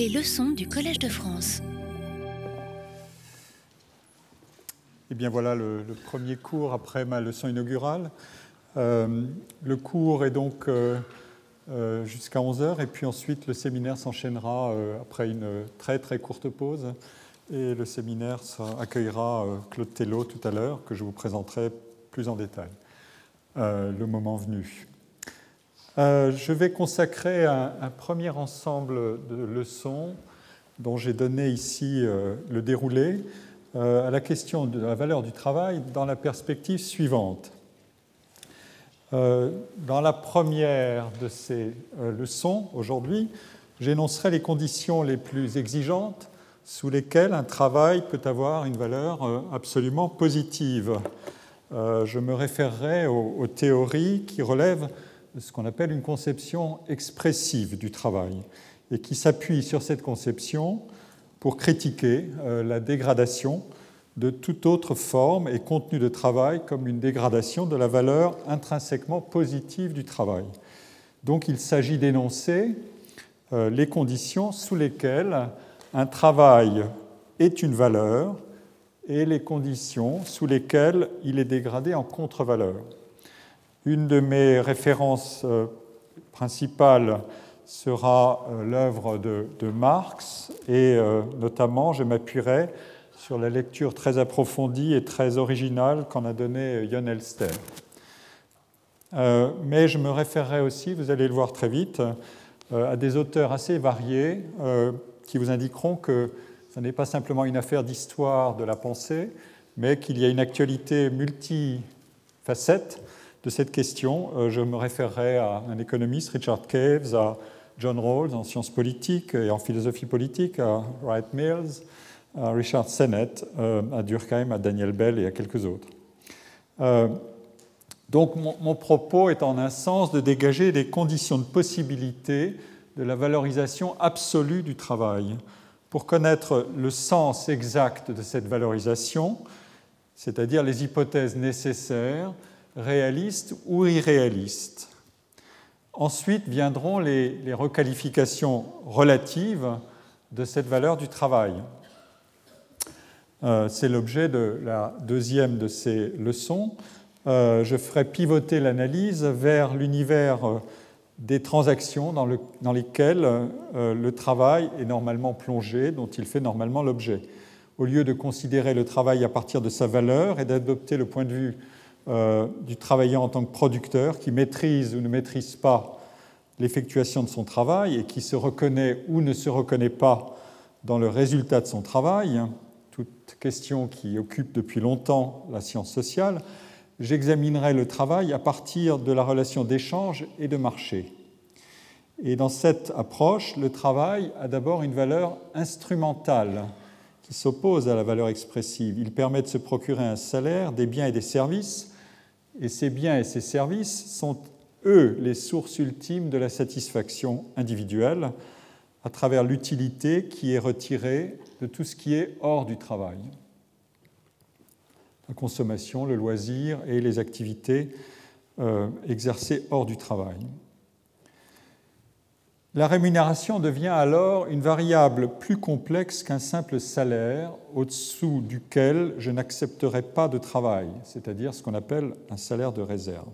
Les leçons du Collège de France. Eh bien voilà le, premier cours après ma leçon inaugurale. Euh, le cours est donc euh, euh, jusqu'à 11h et puis ensuite le séminaire s'enchaînera après une très très courte pause et le séminaire accueillera Claude Tello tout à l'heure que je vous présenterai plus en détail le moment venu. Je vais consacrer un, premier ensemble de leçons dont j'ai donné ici le déroulé à la question de la valeur du travail dans la perspective suivante. Euh, dans la première de ces euh, leçons, aujourd'hui, j'énoncerai les conditions les plus exigeantes sous lesquelles un travail peut avoir une valeur euh, absolument positive. Je me référerai aux, théories qui relèvent ce qu'on appelle une conception expressive du travail et qui s'appuient sur cette conception pour critiquer la dégradation de toute autre forme et contenu de travail comme une dégradation de la valeur intrinsèquement positive du travail. Donc il s'agit d'énoncer euh, les conditions sous lesquelles un travail est une valeur et les conditions sous lesquelles il est dégradé en contre-valeur. Une de mes références euh, principales sera euh, l'œuvre de, Marx et notamment je m'appuierai sur la lecture très approfondie et très originale qu'en a donnée Jon Elster. Euh, mais je me référerai aussi, vous allez le voir très vite, euh, à des auteurs assez variés euh, qui vous indiqueront que ce n'est pas simplement une affaire d'histoire de la pensée, mais qu'il y a une actualité multifacette de cette question. je me référerai à un économiste, Richard Caves, à John Rawls en sciences politiques et en philosophie politique, à Wright Mills, à Richard Sennett, euh, à Durkheim, à Daniel Bell et à quelques autres. Euh, donc mon, propos est en un sens de dégager des conditions de possibilité de la valorisation absolue du travail. Pour connaître le sens exact de cette valorisation, c'est-à-dire les hypothèses nécessaires, réalistes ou irréalistes. Ensuite viendront les requalifications relatives de cette valeur du travail. Euh, c'est l'objet de la deuxième de ces leçons. Euh, je ferai pivoter l'analyse vers l'univers euh, des transactions dans, lesquelles le travail est normalement plongé, dont il fait normalement l'objet. Au lieu de considérer le travail à partir de sa valeur et d'adopter le point de vue du travailleur en tant que producteur qui maîtrise ou ne maîtrise pas l'effectuation de son travail et qui se reconnaît ou ne se reconnaît pas dans le résultat de son travail, question qui occupe depuis longtemps la science sociale, j'examinerai le travail à partir de la relation d'échange et de marché. Et dans cette approche, le travail a d'abord une valeur instrumentale qui s'oppose à la valeur expressive. Il permet de se procurer un salaire, des biens et des services, et ces biens et ces services sont, eux, les sources ultimes de la satisfaction individuelle à travers l'utilité qui est retirée de tout ce qui est hors du travail. La consommation, le loisir et les activités euh, exercées hors du travail. La rémunération devient alors une variable plus complexe qu'un simple salaire au-dessous duquel je n'accepterai pas de travail, c'est-à-dire ce qu'on appelle un salaire de réserve.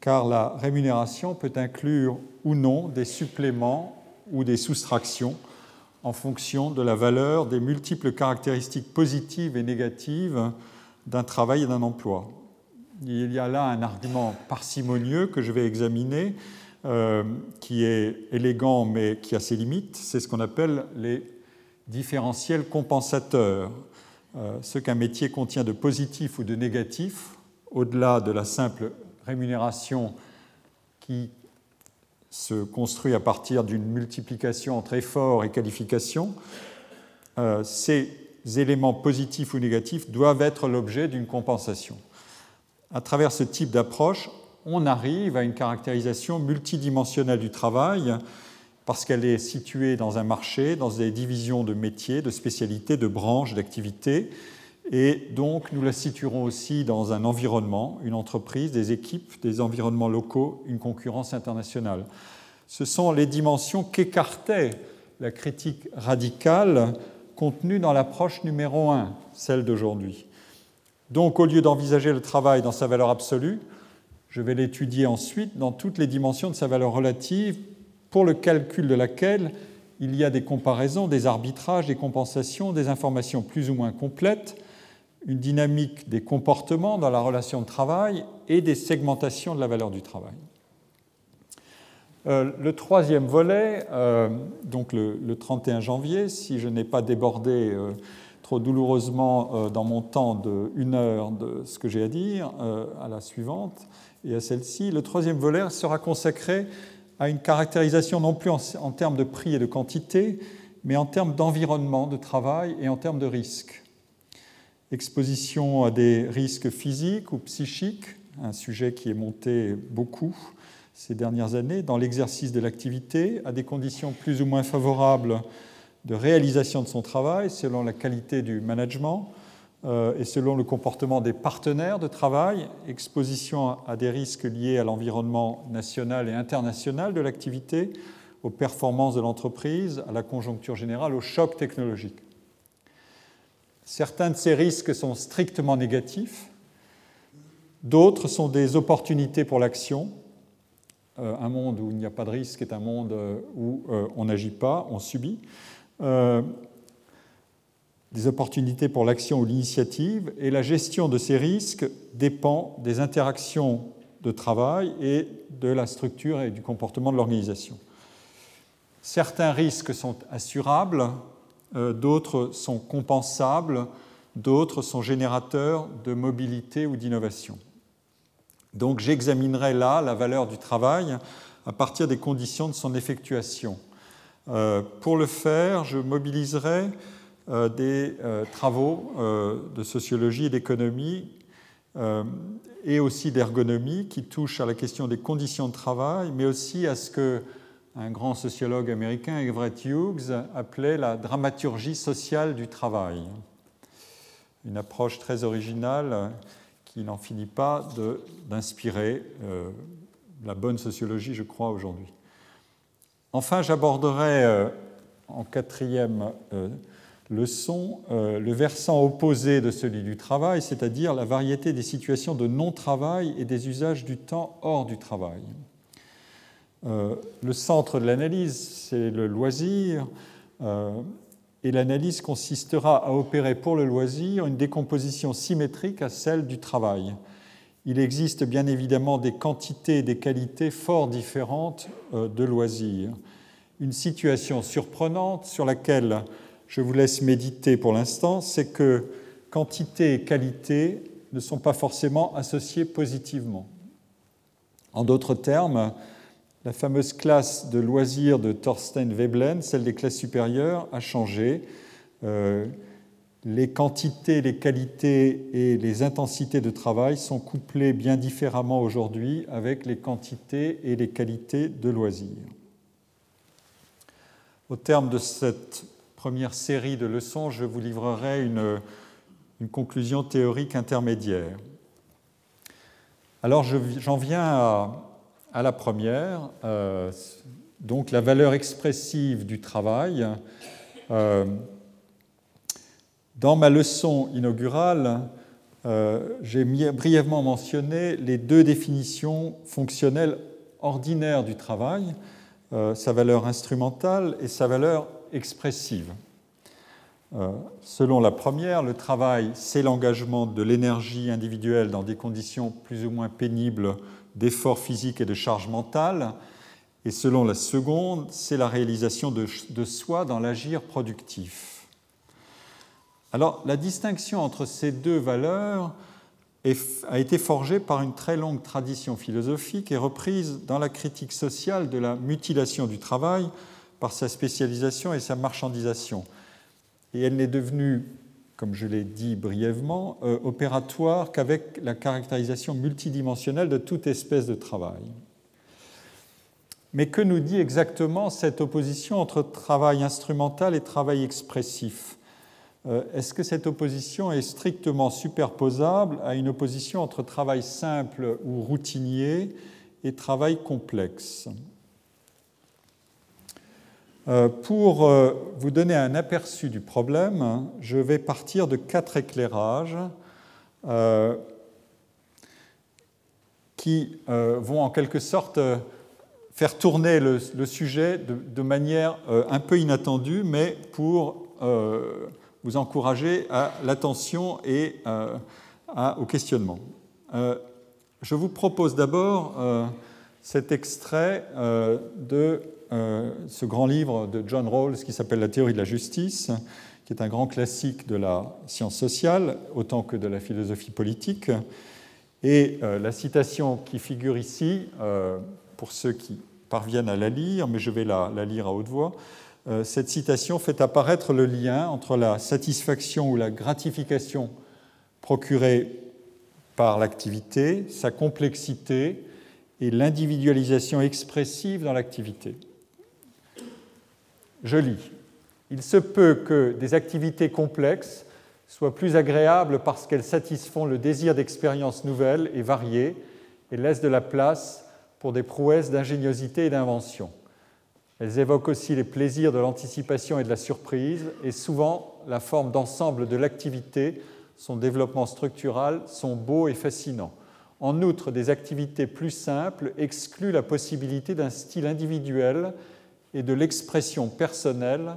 Car la rémunération peut inclure ou non des suppléments ou des soustractions en fonction de la valeur des multiples caractéristiques positives et négatives d'un travail et d'un emploi. Il y a là un argument parcimonieux que je vais examiner, euh, qui est élégant mais qui a ses limites. C'est ce qu'on appelle les différentiels compensateurs. Euh, ce qu'un métier contient de positif ou de négatif, au-delà de la simple rémunération qui se construit à partir d'une multiplication entre effort et qualification, euh, ces éléments positifs ou négatifs doivent être l'objet d'une compensation. À travers ce type d'approche, on arrive à une caractérisation multidimensionnelle du travail parce qu'elle est située dans un marché, dans des divisions de métiers, de spécialités, de branches, d'activités. Et donc, nous la situerons aussi dans un environnement, une entreprise, des équipes, des environnements locaux, une concurrence internationale. Ce sont les dimensions qu'écartait la critique radicale contenue dans l'approche numéro 1, celle d'aujourd'hui. Donc au lieu d'envisager le travail dans sa valeur absolue, je vais l'étudier ensuite dans toutes les dimensions de sa valeur relative, pour le calcul de laquelle il y a des comparaisons, des arbitrages, des compensations, des informations plus ou moins complètes, une dynamique des comportements dans la relation de travail et des segmentations de la valeur du travail. Euh, le troisième volet, euh, donc le, 31 janvier, si je n'ai pas débordé euh, trop douloureusement dans mon temps de une heure de ce que j'ai à dire, à la suivante et à celle-ci, le troisième volet sera consacré à une caractérisation non plus en, en termes de prix et de quantité, mais en termes d'environnement de travail et en termes de risques. Exposition à des risques physiques ou psychiques, un sujet qui est monté beaucoup ces dernières années dans l'exercice de l'activité, à des conditions plus ou moins favorables de réalisation de son travail selon la qualité du management euh, et selon le comportement des partenaires de travail, exposition à des risques liés à l'environnement national et international de l'activité, aux performances de l'entreprise, à la conjoncture générale, au choc technologique. Certains de ces risques sont strictement négatifs, d'autres sont des opportunités pour l'action. Euh, un monde où il n'y a pas de risque est un monde euh, où on n'agit pas, on subit des opportunités pour l'action ou l'initiative, et la gestion de ces risques dépend des interactions de travail et de la structure et du comportement de l'organisation. Certains risques sont assurables, euh, d'autres sont compensables, d'autres sont générateurs de mobilité ou d'innovation. Donc j'examinerai là la valeur du travail à partir des conditions de son effectuation. Euh, pour le faire, je mobiliserai euh, des euh, travaux de sociologie et d'économie et aussi d'ergonomie qui touchent à la question des conditions de travail, mais aussi à ce que un grand sociologue américain, Everett Hughes, appelait la dramaturgie sociale du travail. Une approche très originale qui n'en finit pas d'inspirer la bonne sociologie, je crois, aujourd'hui. Enfin, j'aborderai en quatrième le son, euh, le versant opposé de celui du travail, c'est-à-dire la variété des situations de non-travail et des usages du temps hors du travail. Euh, le centre de l'analyse, c'est le loisir, euh, et l'analyse consistera à opérer pour le loisir une décomposition symétrique à celle du travail. Il existe bien évidemment des quantités et des qualités fort différentes de loisir. Une situation surprenante sur laquelle je vous laisse méditer pour l'instant, c'est que quantité et qualité ne sont pas forcément associées positivement. En d'autres termes, la fameuse classe de loisirs de Thorstein Veblen, celle des classes supérieures, a changé. Euh, les quantités, les qualités et les intensités de travail sont couplées bien différemment aujourd'hui avec les quantités et les qualités de loisirs. Au terme de cette première série de leçons, je vous livrerai une, conclusion théorique intermédiaire. Alors j'en viens à, la première, euh, donc la valeur expressive du travail. Euh, dans ma leçon inaugurale, euh, j'ai brièvement mentionné les deux définitions fonctionnelles ordinaires du travail, sa valeur instrumentale et sa valeur expressive. Euh, selon la première, le travail, c'est l'engagement de l'énergie individuelle dans des conditions plus ou moins pénibles d'effort physique et de charge mentale. Et selon la seconde, c'est la réalisation de soi dans l'agir productif. Alors, la distinction entre ces deux valeurs a été forgée par une très longue tradition philosophique et reprise dans la critique sociale de la mutilation du travail par sa spécialisation et sa marchandisation. Et elle n'est devenue, comme je l'ai dit brièvement, euh, opératoire qu'avec la caractérisation multidimensionnelle de toute espèce de travail. Mais que nous dit exactement cette opposition entre travail instrumental et travail expressif? Est-ce que cette opposition est strictement superposable à une opposition entre travail simple ou routinier et travail complexe? Pour vous donner un aperçu du problème, je vais partir de quatre éclairages qui vont en quelque sorte faire tourner le, sujet de, manière euh, un peu inattendue, mais pour euh, vous encourager à l'attention et euh, au questionnement. je vous propose d'abord cet extrait de ce grand livre de John Rawls qui s'appelle La théorie de la justice, qui est un grand classique de la science sociale autant que de la philosophie politique. Et la citation qui figure ici, pour ceux qui parviennent à la lire, mais je vais la, lire à haute voix. Euh, cette citation fait apparaître le lien entre la satisfaction ou la gratification procurée par l'activité, sa complexité et l'individualisation expressive dans l'activité. Je lis. Il se peut que des activités complexes soient plus agréables parce qu'elles satisfont le désir d'expériences nouvelles et variées et laissent de la place pour des prouesses d'ingéniosité et d'invention. Elles évoquent aussi les plaisirs de l'anticipation et de la surprise, et souvent la forme d'ensemble de l'activité, son développement structural sont beaux et fascinants. En outre, des activités plus simples excluent la possibilité d'un style individuel et de l'expression personnelle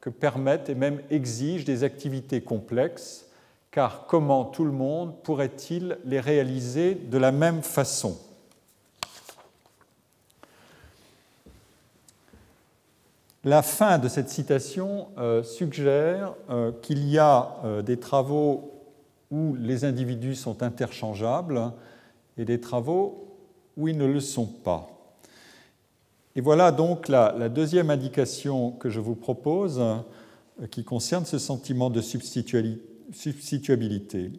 que permettent et même exigent des activités complexes, car comment tout le monde pourrait-il les réaliser de la même façon? La fin de cette citation euh, suggère euh, qu'il y a euh, des travaux où les individus sont interchangeables et des travaux où ils ne le sont pas. Et voilà donc la, deuxième indication que je vous propose qui concerne ce sentiment de substituabilité.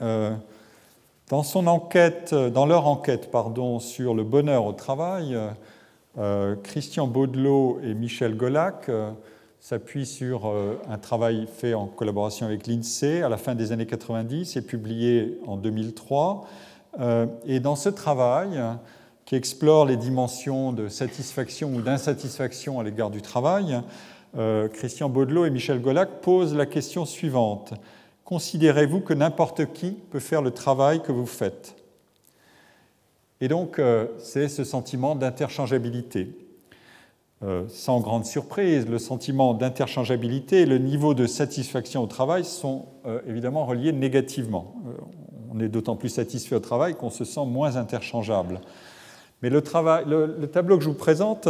dans, leur enquête sur le bonheur au travail, Christian Baudelot et Michel Golac euh, s'appuient sur euh, un travail fait en collaboration avec l'INSEE à la fin des années 90 et publié en 2003. Et dans ce travail, qui explore les dimensions de satisfaction ou d'insatisfaction à l'égard du travail, Christian Baudelot et Michel Golac posent la question suivante. Considérez-vous que n'importe qui peut faire le travail que vous faites? Et donc, euh, c'est ce sentiment d'interchangeabilité. Euh, sans grande surprise, le sentiment d'interchangeabilité et le niveau de satisfaction au travail sont euh, évidemment reliés négativement. on est d'autant plus satisfait au travail qu'on se sent moins interchangeable. Mais le, le, tableau que je vous présente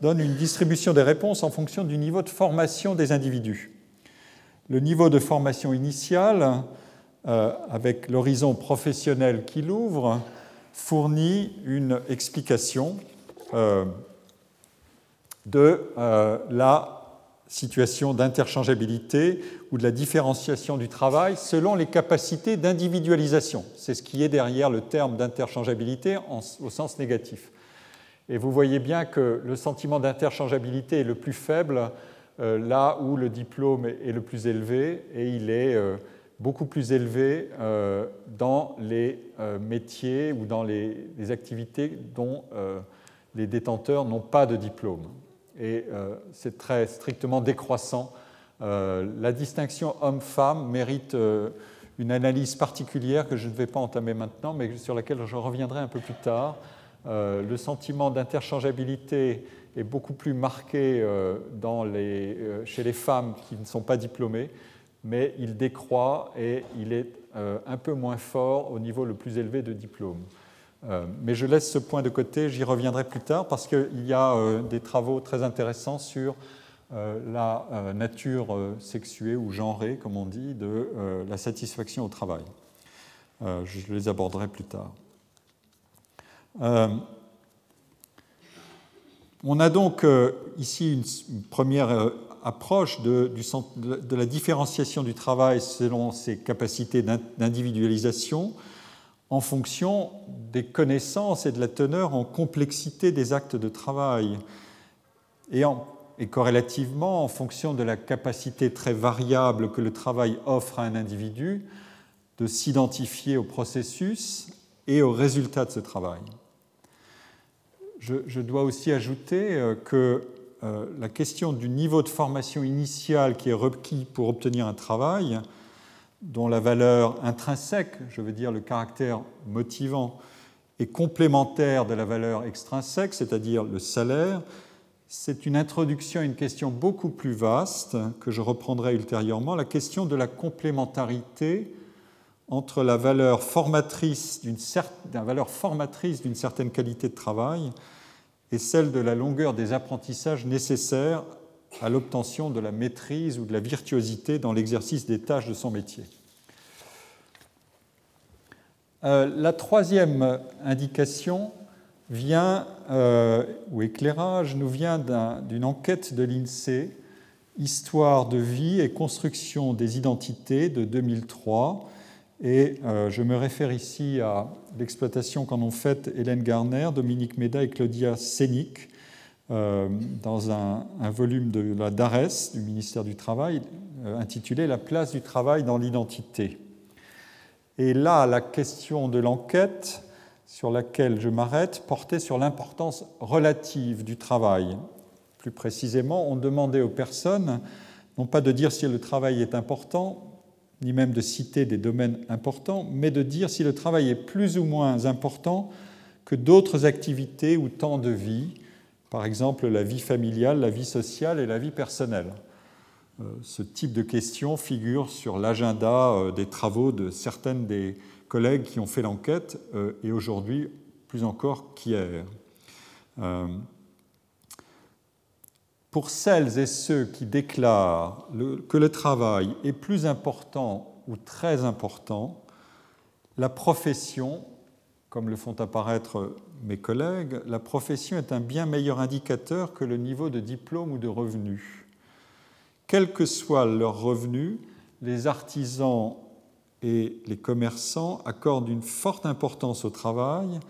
donne une distribution des réponses en fonction du niveau de formation des individus. Le niveau de formation initiale, avec l'horizon professionnel qui l'ouvre, fournit une explication euh, de euh, la situation d'interchangeabilité ou de la différenciation du travail selon les capacités d'individualisation. C'est ce qui est derrière le terme d'interchangeabilité au sens négatif. Et vous voyez bien que le sentiment d'interchangeabilité est le plus faible euh, là où le diplôme est, le plus élevé et il est beaucoup plus élevé euh, dans les euh, métiers ou dans les, activités dont euh, les détenteurs n'ont pas de diplôme. Et c'est très strictement décroissant. la distinction homme-femme mérite une analyse particulière que je ne vais pas entamer maintenant, mais sur laquelle je reviendrai un peu plus tard. le sentiment d'interchangeabilité est beaucoup plus marqué chez les femmes qui ne sont pas diplômées mais il décroît et il est euh, un peu moins fort au niveau le plus élevé de diplôme. Euh, mais je laisse ce point de côté, j'y reviendrai plus tard parce qu'il y a euh, des travaux très intéressants sur la nature sexuée ou genrée, comme on dit, de la satisfaction au travail. je les aborderai plus tard. on a donc ici une première approche de, la différenciation du travail selon ses capacités d'individualisation en fonction des connaissances et de la teneur en complexité des actes de travail et, corrélativement en fonction de la capacité très variable que le travail offre à un individu de s'identifier au processus et aux résultats de ce travail. Je, dois aussi ajouter euh, la question du niveau de formation initial qui est requis pour obtenir un travail, dont la valeur intrinsèque, je veux dire le caractère motivant, est complémentaire de la valeur extrinsèque, c'est-à-dire le salaire, c'est une introduction à une question beaucoup plus vaste que je reprendrai ultérieurement, la question de la complémentarité entre la valeur formatrice d'une certaine qualité de travail et celle de la longueur des apprentissages nécessaires à l'obtention de la maîtrise ou de la virtuosité dans l'exercice des tâches de son métier. Euh, la troisième indication vient, euh, ou éclairage, nous vient d'une enquête de l'INSEE, Histoire de vie et construction des identités de 2003. Et euh, je me réfère ici à l'exploitation qu'en ont faite Hélène Garner, Dominique Méda et Claudia Sénic dans un, volume de la DARES, du ministère du Travail, intitulé La place du travail dans l'identité. Et là, la question de l'enquête sur laquelle je m'arrête portait sur l'importance relative du travail. Plus précisément, on demandait aux personnes non pas de dire si le travail est important, ni même de citer des domaines importants, mais de dire si le travail est plus ou moins important que d'autres activités ou temps de vie, par exemple la vie familiale, la vie sociale et la vie personnelle. Euh, ce type de questions figure sur l'agenda euh, des travaux de certaines des collègues qui ont fait l'enquête euh, et aujourd'hui plus encore qu'hier. Pour celles et ceux qui déclarent que le travail est plus important ou très important, la profession, comme le font apparaître mes collègues, la profession est un bien meilleur indicateur que le niveau de diplôme ou de revenu. Quel que soit leur revenu, les artisans et les commerçants accordent une forte importance au travail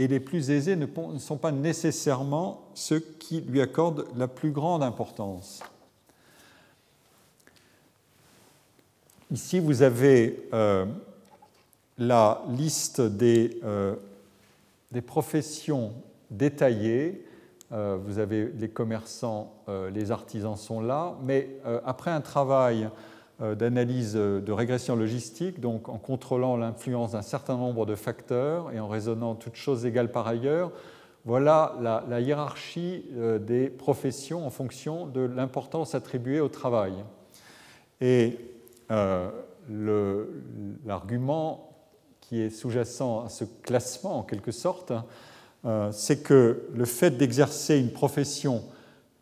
et les plus aisés ne sont pas nécessairement ceux qui lui accordent la plus grande importance. Ici, vous avez euh, la liste des, euh, professions détaillées euh, vous avez les commerçants, les artisans sont là, mais après un travail d'analyse de régression logistique, donc en contrôlant l'influence d'un certain nombre de facteurs et en raisonnant toutes choses égales par ailleurs, voilà la, hiérarchie des professions en fonction de l'importance attribuée au travail. Et l'argument qui est sous-jacent à ce classement, en quelque sorte, euh, c'est que le fait d'exercer une profession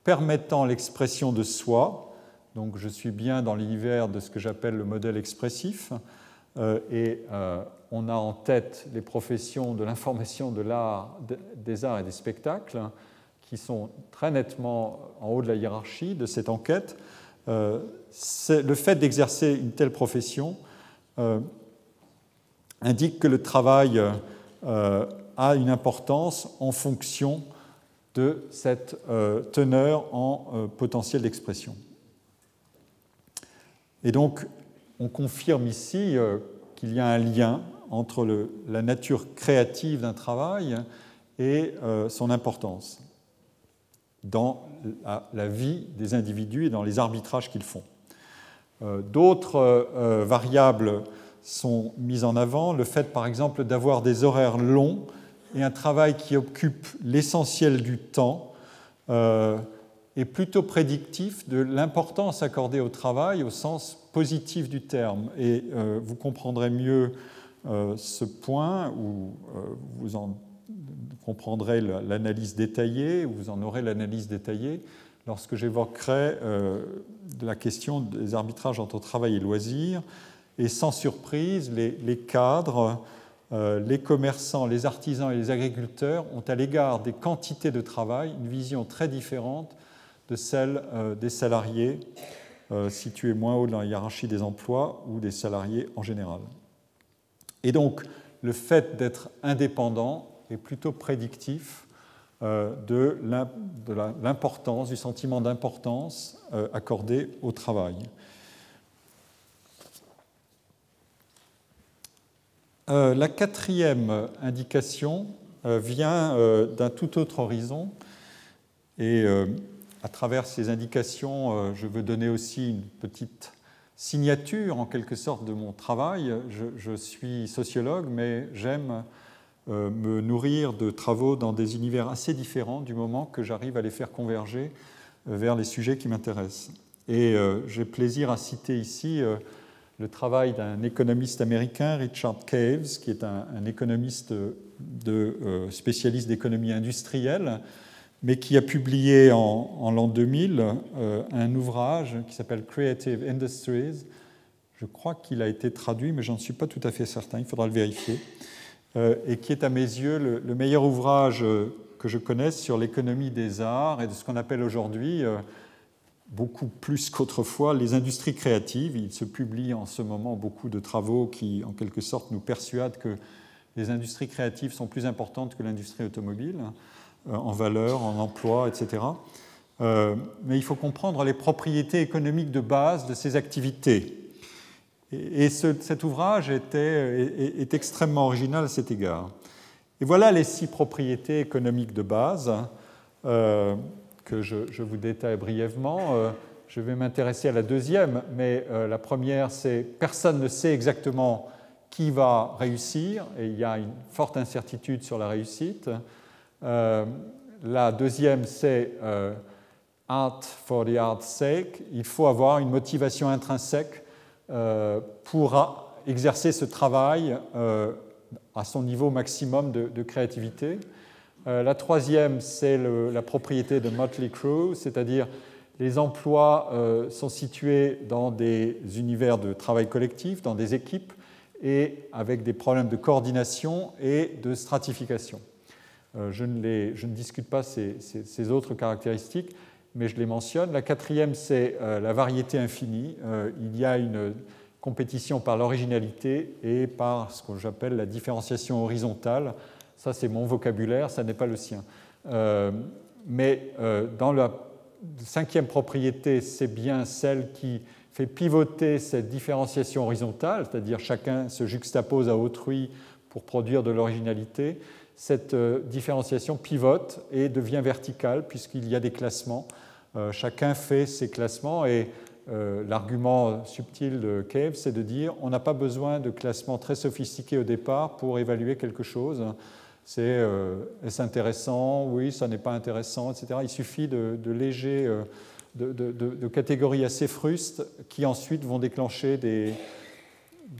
permettant l'expression de soi, donc je suis bien dans l'univers de ce que j'appelle le modèle expressif, euh, et euh, on a en tête les professions de l'information, de l'art, des arts et des spectacles, qui sont très nettement en haut de la hiérarchie de cette enquête. le fait d'exercer une telle profession indique que le travail a une importance en fonction de cette euh, teneur en euh, potentiel d'expression. Et donc, on confirme ici euh, qu'il y a un lien entre la nature créative d'un travail et son importance dans la, vie des individus et dans les arbitrages qu'ils font. D'autres variables sont mises en avant, le fait par exemple d'avoir des horaires longs et un travail qui occupe l'essentiel du temps euh, est plutôt prédictif de l'importance accordée au travail au sens positif du terme. Et euh, vous comprendrez mieux euh, ce point, ou vous en comprendrez l'analyse détaillée, ou vous en aurez l'analyse détaillée, lorsque j'évoquerai la question des arbitrages entre travail et loisirs. Et sans surprise, les, cadres euh, les commerçants, les artisans et les agriculteurs ont à l'égard des quantités de travail une vision très différente de celle euh, des salariés euh, situés moins haut dans la hiérarchie des emplois ou des salariés en général. Et donc, le fait d'être indépendant est plutôt prédictif de l'importance, du sentiment d'importance accordé au travail. Euh, la quatrième indication euh, vient euh, d'un tout autre horizon et à travers ces indications, je veux donner aussi une petite signature en quelque sorte de mon travail. Je, suis sociologue, mais j'aime me nourrir de travaux dans des univers assez différents du moment que j'arrive à les faire converger vers les sujets qui m'intéressent. Et j'ai plaisir à citer ici le travail d'un économiste américain, Richard Caves, qui est un, économiste euh, spécialiste d'économie industrielle, mais qui a publié en, l'an 2000 euh, un ouvrage qui s'appelle Creative Industries. Je crois qu'il a été traduit, mais j'en suis pas tout à fait certain, il faudra le vérifier. Euh, et qui est à mes yeux le, le meilleur ouvrage que je connaisse sur l'économie des arts et de ce qu'on appelle aujourd'hui beaucoup plus qu'autrefois les industries créatives. Il se publie en ce moment beaucoup de travaux qui, en quelque sorte, nous persuadent que les industries créatives sont plus importantes que l'industrie automobile, euh, en valeur, en emploi, etc. Euh, mais il faut comprendre les propriétés économiques de base de ces activités. Et, cet ouvrage était, est, extrêmement original à cet égard. Et voilà les six propriétés économiques de base. Euh, que je, vous détaille brièvement. Euh, je vais m'intéresser à la deuxième, mais euh, la première, c'est personne ne sait exactement qui va réussir, et il y a une forte incertitude sur la réussite. Euh, la deuxième, c'est art for the art's sake. Il faut avoir une motivation intrinsèque pour exercer ce travail à son niveau maximum de créativité. Euh, la troisième, c'est la propriété de Motley Crue, c'est-à-dire les emplois euh, sont situés dans des univers de travail collectif, dans des équipes, et avec des problèmes de coordination et de stratification. Euh, je, ne discute pas ces, autres caractéristiques, mais je les mentionne. La quatrième, c'est la variété infinie. il y a une compétition par l'originalité et par ce que j'appelle la différenciation horizontale ça, c'est mon vocabulaire, ça n'est pas le sien. Euh, mais euh, dans la cinquième propriété, c'est bien celle qui fait pivoter cette différenciation horizontale, c'est-à-dire chacun se juxtapose à autrui pour produire de l'originalité. Cette euh, différenciation pivote et devient verticale puisqu'il y a des classements. chacun fait ses classements et l'argument subtil de Cave, c'est de dire on n'a pas besoin de classements très sophistiqués au départ pour évaluer quelque chose c'est euh, est-ce intéressant? Oui, ça n'est pas intéressant, etc. Il suffit de, légers, euh, de, catégories assez frustes qui ensuite vont déclencher des,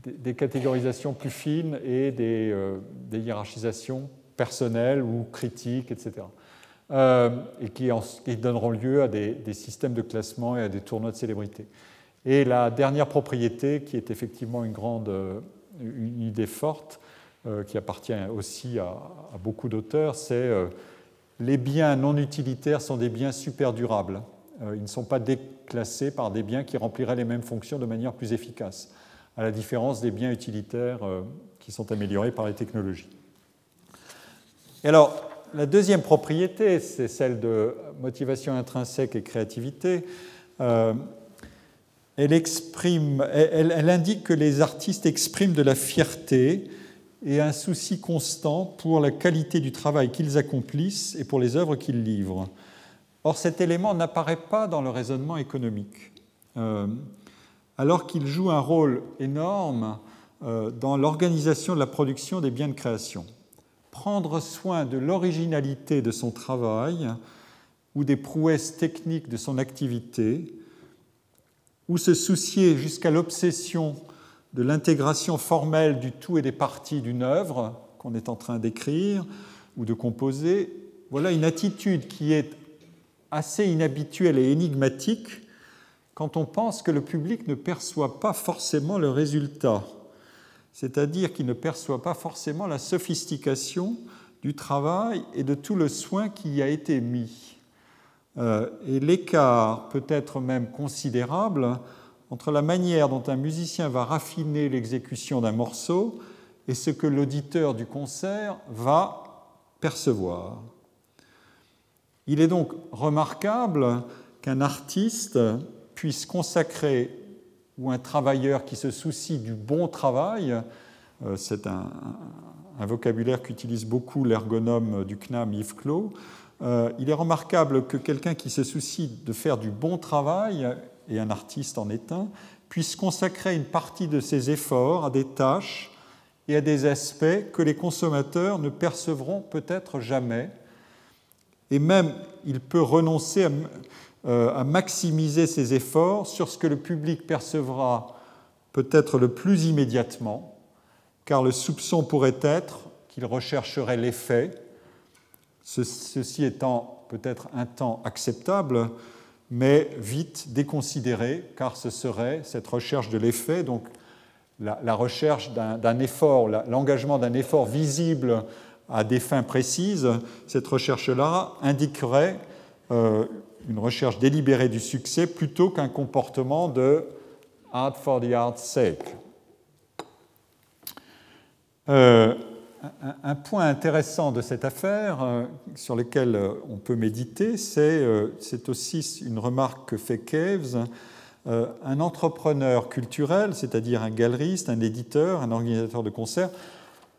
des, catégorisations plus fines et des, euh, hiérarchisations personnelles ou critiques, etc. et qui, qui, donneront lieu à des, systèmes de classement et à des tournois de célébrité. Et la dernière propriété, qui est effectivement une grande une idée forte, euh, qui appartient aussi à, beaucoup d'auteurs, c'est euh, les biens non utilitaires sont des biens super durables. Euh, ils ne sont pas déclassés par des biens qui rempliraient les mêmes fonctions de manière plus efficace, à la différence des biens utilitaires qui sont améliorés par les technologies. Et alors, la deuxième propriété, c'est celle de motivation intrinsèque et créativité. elle, exprime, elle, indique que les artistes expriment de la fierté et un souci constant pour la qualité du travail qu'ils accomplissent et pour les œuvres qu'ils livrent. Or, cet élément n'apparaît pas dans le raisonnement économique, euh, alors qu'il joue un rôle énorme euh, dans l'organisation de la production des biens de création. Prendre soin de l'originalité de son travail ou des prouesses techniques de son activité, ou se soucier jusqu'à l'obsession de l'intégration formelle du tout et des parties d'une œuvre qu'on est en train d'écrire ou de composer, voilà une attitude qui est assez inhabituelle et énigmatique quand on pense que le public ne perçoit pas forcément le résultat, c'est-à-dire qu'il ne perçoit pas forcément la sophistication du travail et de tout le soin qui y a été mis. Euh, et l'écart peut être même considérable entre la manière dont un musicien va raffiner l'exécution d'un morceau et ce que l'auditeur du concert va percevoir. Il est donc remarquable qu'un artiste puisse consacrer, ou un travailleur qui se soucie du bon travail, euh, c'est un, vocabulaire qu'utilise beaucoup l'ergonome du CNAM Yves Clos, euh, il est remarquable que quelqu'un qui se soucie de faire du bon travail, et un artiste en est un, puisse consacrer une partie de ses efforts à des tâches et à des aspects que les consommateurs ne percevront peut-être jamais. Et même, il peut renoncer à, à, maximiser ses efforts sur ce que le public percevra peut-être le plus immédiatement, car le soupçon pourrait être qu'il rechercherait l'effet, ceci étant peut-être un temps acceptable, mais vite déconsidéré, car ce serait cette recherche de l'effet, donc la, recherche d'un effort, l'engagement d'un effort visible à des fins précises, cette recherche-là indiquerait euh, une recherche délibérée du succès plutôt qu'un comportement de art for the art's sake. Euh, un, point intéressant de cette affaire, euh, sur lequel euh, on peut méditer, c'est aussi une remarque que fait Caves. un entrepreneur culturel, c'est-à-dire un galeriste, un éditeur, un organisateur de concerts,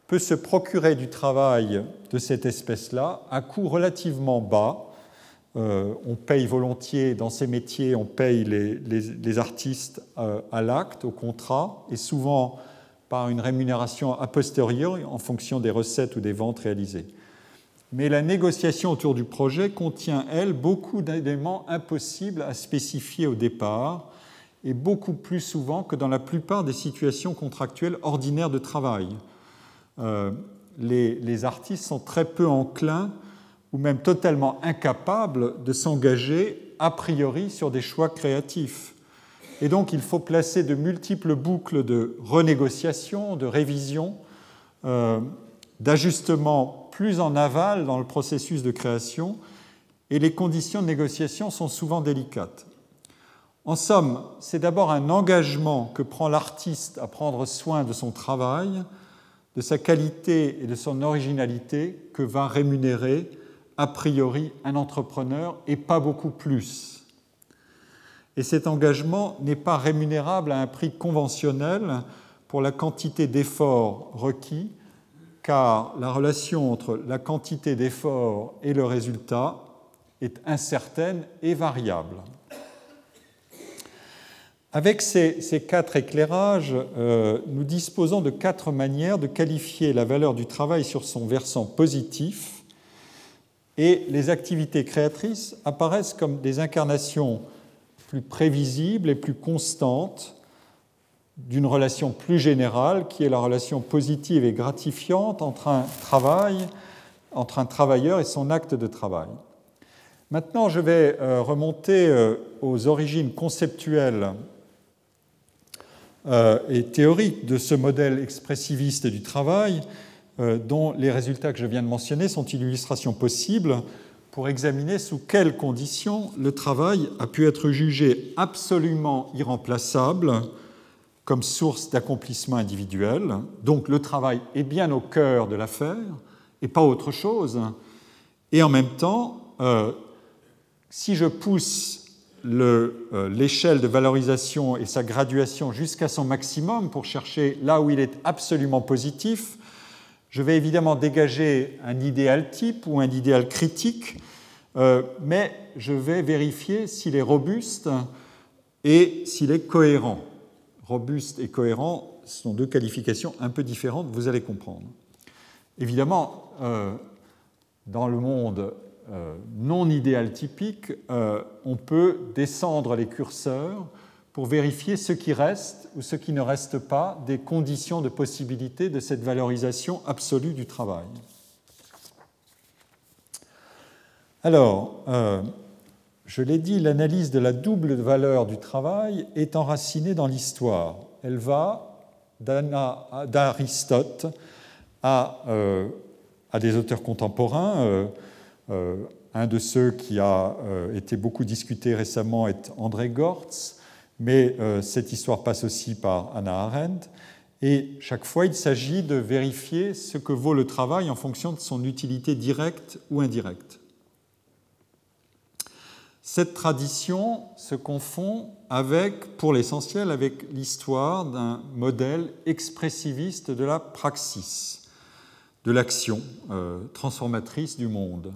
peut se procurer du travail de cette espèce-là à coût relativement bas. On paye volontiers dans ces métiers, on paye les, artistes à l'acte, au contrat, et souvent par une rémunération a posteriori en fonction des recettes ou des ventes réalisées. Mais la négociation autour du projet contient, elle, beaucoup d'éléments impossibles à spécifier au départ et beaucoup plus souvent que dans la plupart des situations contractuelles ordinaires de travail. Euh, les, les, artistes sont très peu enclins ou même totalement incapables de s'engager a priori sur des choix créatifs. Et donc il faut placer de multiples boucles de renégociation, de révision, euh, d'ajustement plus en aval dans le processus de création, et les conditions de négociation sont souvent délicates. En somme, c'est d'abord un engagement que prend l'artiste à prendre soin de son travail, de sa qualité et de son originalité que va rémunérer a priori un entrepreneur et pas beaucoup plus et cet engagement n'est pas rémunérable à un prix conventionnel pour la quantité d'efforts requis, car la relation entre la quantité d'efforts et le résultat est incertaine et variable. Avec ces, quatre éclairages, euh, nous disposons de quatre manières de qualifier la valeur du travail sur son versant positif, et les activités créatrices apparaissent comme des incarnations plus prévisible et plus constante d'une relation plus générale qui est la relation positive et gratifiante entre un travail, entre un travailleur et son acte de travail. Maintenant, je vais euh, remonter euh, aux origines conceptuelles euh, et théoriques de ce modèle expressiviste du travail, dont les résultats que je viens de mentionner sont une illustration possible pour examiner sous quelles conditions le travail a pu être jugé absolument irremplaçable comme source d'accomplissement individuel. Donc le travail est bien au cœur de l'affaire et pas autre chose. Et en même temps, euh, si je pousse euh, l'échelle de valorisation et sa graduation jusqu'à son maximum pour chercher là où il est absolument positif, je vais évidemment dégager un idéal type ou un idéal critique, euh, mais je vais vérifier s'il est robuste et s'il est cohérent. Robuste et cohérent sont deux qualifications un peu différentes, vous allez comprendre. Évidemment, euh, dans le monde euh, non idéal typique, on peut descendre les curseurs pour vérifier ce qui reste ou ce qui ne reste pas des conditions de possibilité de cette valorisation absolue du travail. Alors, euh, je l'ai dit, l'analyse de la double valeur du travail est enracinée dans l'histoire. Elle va d'Aristote à, euh, à, des auteurs contemporains. Euh, un de ceux qui a été beaucoup discuté récemment est André Gortz, mais euh, cette histoire passe aussi par Anna Arendt. Et chaque fois, il s'agit de vérifier ce que vaut le travail en fonction de son utilité directe ou indirecte. Cette tradition se confond avec, pour l'essentiel, avec l'histoire d'un modèle expressiviste de la praxis, de l'action euh, transformatrice du monde.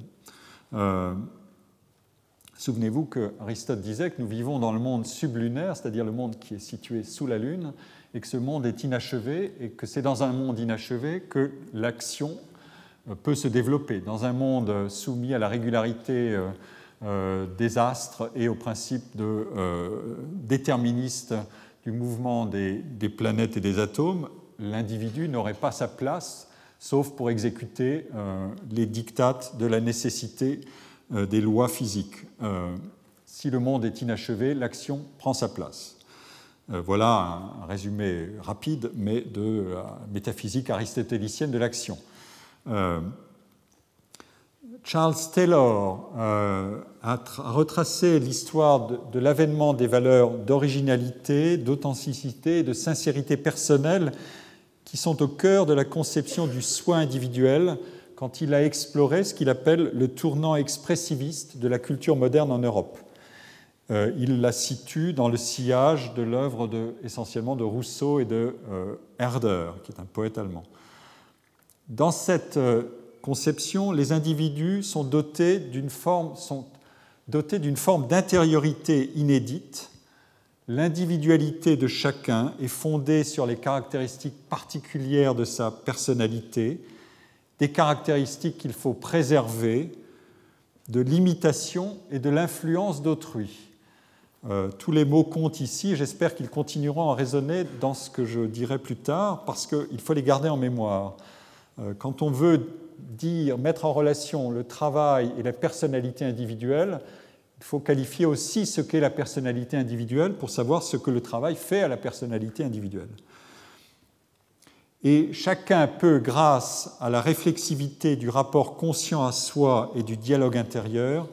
Souvenez-vous que Aristote disait que nous vivons dans le monde sublunaire, c'est-à-dire le monde qui est situé sous la Lune, et que ce monde est inachevé, et que c'est dans un monde inachevé que l'action euh, peut se développer. Dans un monde soumis à la régularité euh, euh, des astres et au principe déterministe du mouvement des, planètes et des atomes, l'individu n'aurait pas sa place, sauf pour exécuter les dictates de la nécessité euh, des lois physiques. Euh, si le monde est inachevé, l'action prend sa place. Euh, voilà un résumé rapide, mais de la métaphysique aristotélicienne de l'action. Charles Taylor a retracé l'histoire de, l'avènement des valeurs d'originalité, d'authenticité et de sincérité personnelle qui sont au cœur de la conception du soi individuel quand il a exploré ce qu'il appelle le tournant expressiviste de la culture moderne en Europe. Euh, il la situe dans le sillage de l'œuvre essentiellement de Rousseau et de euh, Herder, qui est un poète allemand. Dans cette euh, conception, les individus sont dotés d'une forme, sont dotés d'une forme d'intériorité inédite. L'individualité de chacun est fondée sur les caractéristiques particulières de sa personnalité des caractéristiques qu'il faut préserver, de l'imitation et de l'influence d'autrui. Euh, tous les mots comptent ici, j'espère qu'ils continueront à résonner dans ce que je dirai plus tard, parce qu'il faut les garder en mémoire. Euh, quand on veut dire, mettre en relation le travail et la personnalité individuelle, il faut qualifier aussi ce qu'est la personnalité individuelle pour savoir ce que le travail fait à la personnalité individuelle. Et chacun peut, grâce à la réflexivité du rapport conscient à soi et du dialogue intérieur,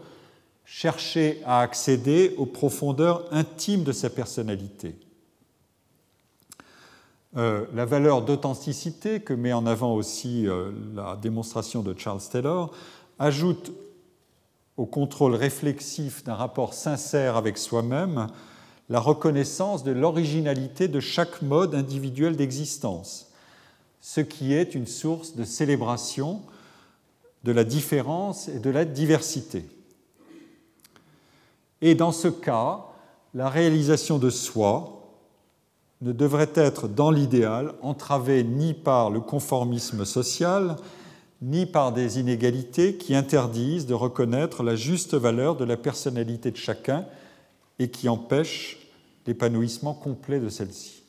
chercher à accéder aux profondeurs intimes de sa personnalité. Euh, la valeur d'authenticité que met en avant aussi euh, la démonstration de Charles Taylor ajoute au contrôle réflexif d'un rapport sincère avec soi-même la reconnaissance de l'originalité de chaque mode individuel d'existence ce qui est une source de célébration de la différence et de la diversité. Et dans ce cas, la réalisation de soi ne devrait être, dans l'idéal, entravée ni par le conformisme social, ni par des inégalités qui interdisent de reconnaître la juste valeur de la personnalité de chacun et qui empêchent l'épanouissement complet de celle-ci.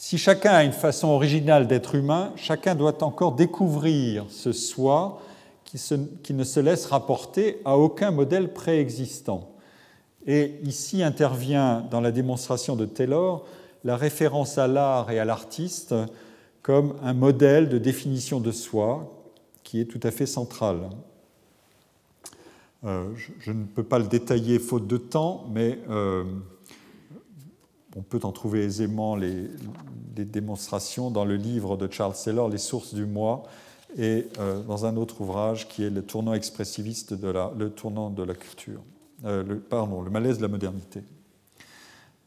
Si chacun a une façon originale d'être humain, chacun doit encore découvrir ce soi qui, ne se laisse rapporter à aucun modèle préexistant. Et ici intervient dans la démonstration de Taylor la référence à l'art et à l'artiste comme un modèle de définition de soi qui est tout à fait central. Euh, je, ne peux pas le détailler faute de temps, mais euh, on peut en trouver aisément les, démonstrations dans le livre de Charles Taylor, Les sources du moi, et euh, dans un autre ouvrage qui est Le tournant expressiviste de la, tournant de la culture, euh, le, pardon, le malaise de la modernité.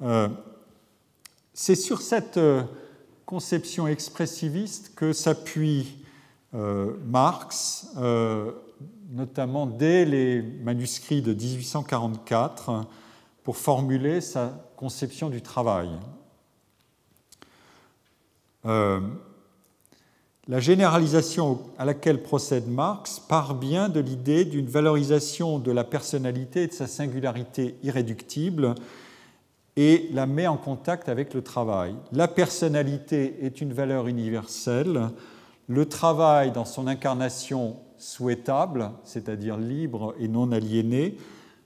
Euh, c'est sur cette conception expressiviste que s'appuie Marx, notamment dès les manuscrits de 1844, pour formuler sa conception du travail. Euh, la généralisation à laquelle procède Marx part bien de l'idée d'une valorisation de la personnalité et de sa singularité irréductible et la met en contact avec le travail. La personnalité est une valeur universelle, le travail dans son incarnation souhaitable, c'est-à-dire libre et non aliéné,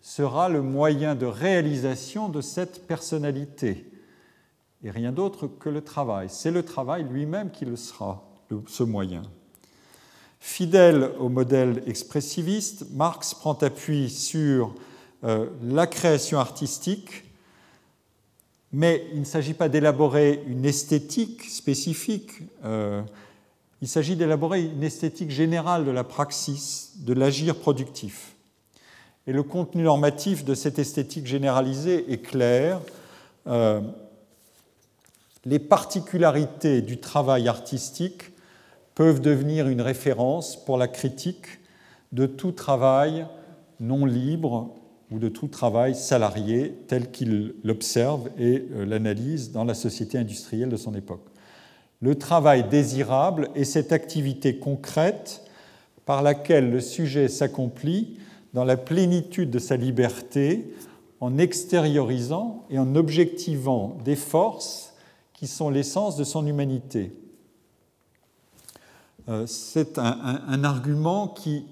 sera le moyen de réalisation de cette personnalité. Et rien d'autre que le travail. C'est le travail lui-même qui le sera, ce moyen. Fidèle au modèle expressiviste, Marx prend appui sur euh, la création artistique, mais il ne s'agit pas d'élaborer une esthétique spécifique, euh, il s'agit d'élaborer une esthétique générale de la praxis, de l'agir productif. Et le contenu normatif de cette esthétique généralisée est clair. Euh, les particularités du travail artistique peuvent devenir une référence pour la critique de tout travail non libre ou de tout travail salarié tel qu'il l'observe et euh, l'analyse dans la société industrielle de son époque. Le travail désirable est cette activité concrète par laquelle le sujet s'accomplit dans la plénitude de sa liberté en extériorisant et en objectivant des forces qui sont l'essence de son humanité. Euh, c'est un, argument qui,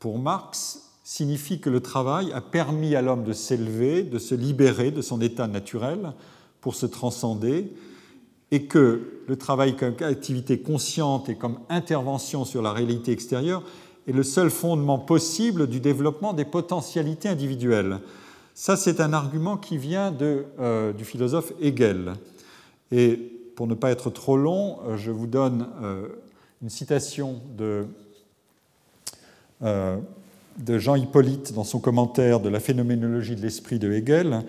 pour Marx, signifie que le travail a permis à l'homme de s'élever, de se libérer de son état naturel pour se transcender, et que le travail comme activité consciente et comme intervention sur la réalité extérieure est le seul fondement possible du développement des potentialités individuelles. Ça, c'est un argument qui vient de, euh, du philosophe Hegel. Et pour ne pas être trop long, euh, je vous donne euh, une citation de, de Jean Hippolyte dans son commentaire de la phénoménologie de l'esprit de Hegel.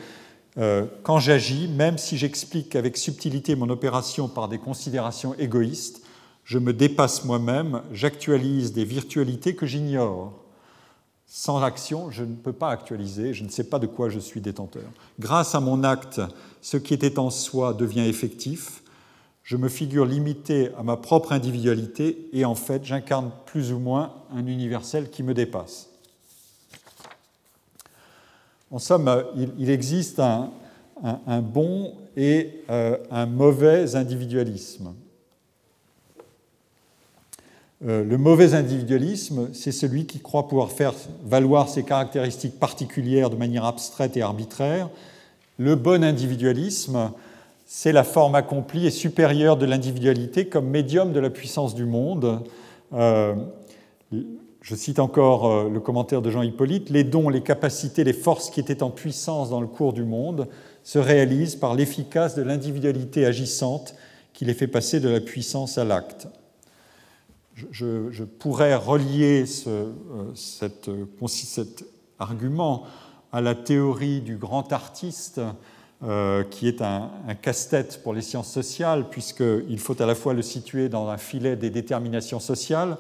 Quand j'agis, même si j'explique avec subtilité mon opération par des considérations égoïstes, je me dépasse moi-même, j'actualise des virtualités que j'ignore. Sans action, je ne peux pas actualiser, je ne sais pas de quoi je suis détenteur. Grâce à mon acte, ce qui était en soi devient effectif. Je me figure limité à ma propre individualité et en fait, j'incarne plus ou moins un universel qui me dépasse. En somme, il, existe un, bon et euh, un mauvais individualisme. Euh, le mauvais individualisme, c'est celui qui croit pouvoir faire valoir ses caractéristiques particulières de manière abstraite et arbitraire. Le bon individualisme, c'est la forme accomplie et supérieure de l'individualité comme médium de la puissance du monde. Euh, je cite encore euh, le commentaire de Jean Hippolyte, les dons, les capacités, les forces qui étaient en puissance dans le cours du monde se réalisent par l'efficace de l'individualité agissante qui les fait passer de la puissance à l'acte je, pourrais relier euh, cet argument à la théorie du grand artiste, euh, qui est un, casse-tête pour les sciences sociales, puisqu'il faut à la fois le situer dans un filet des déterminations sociales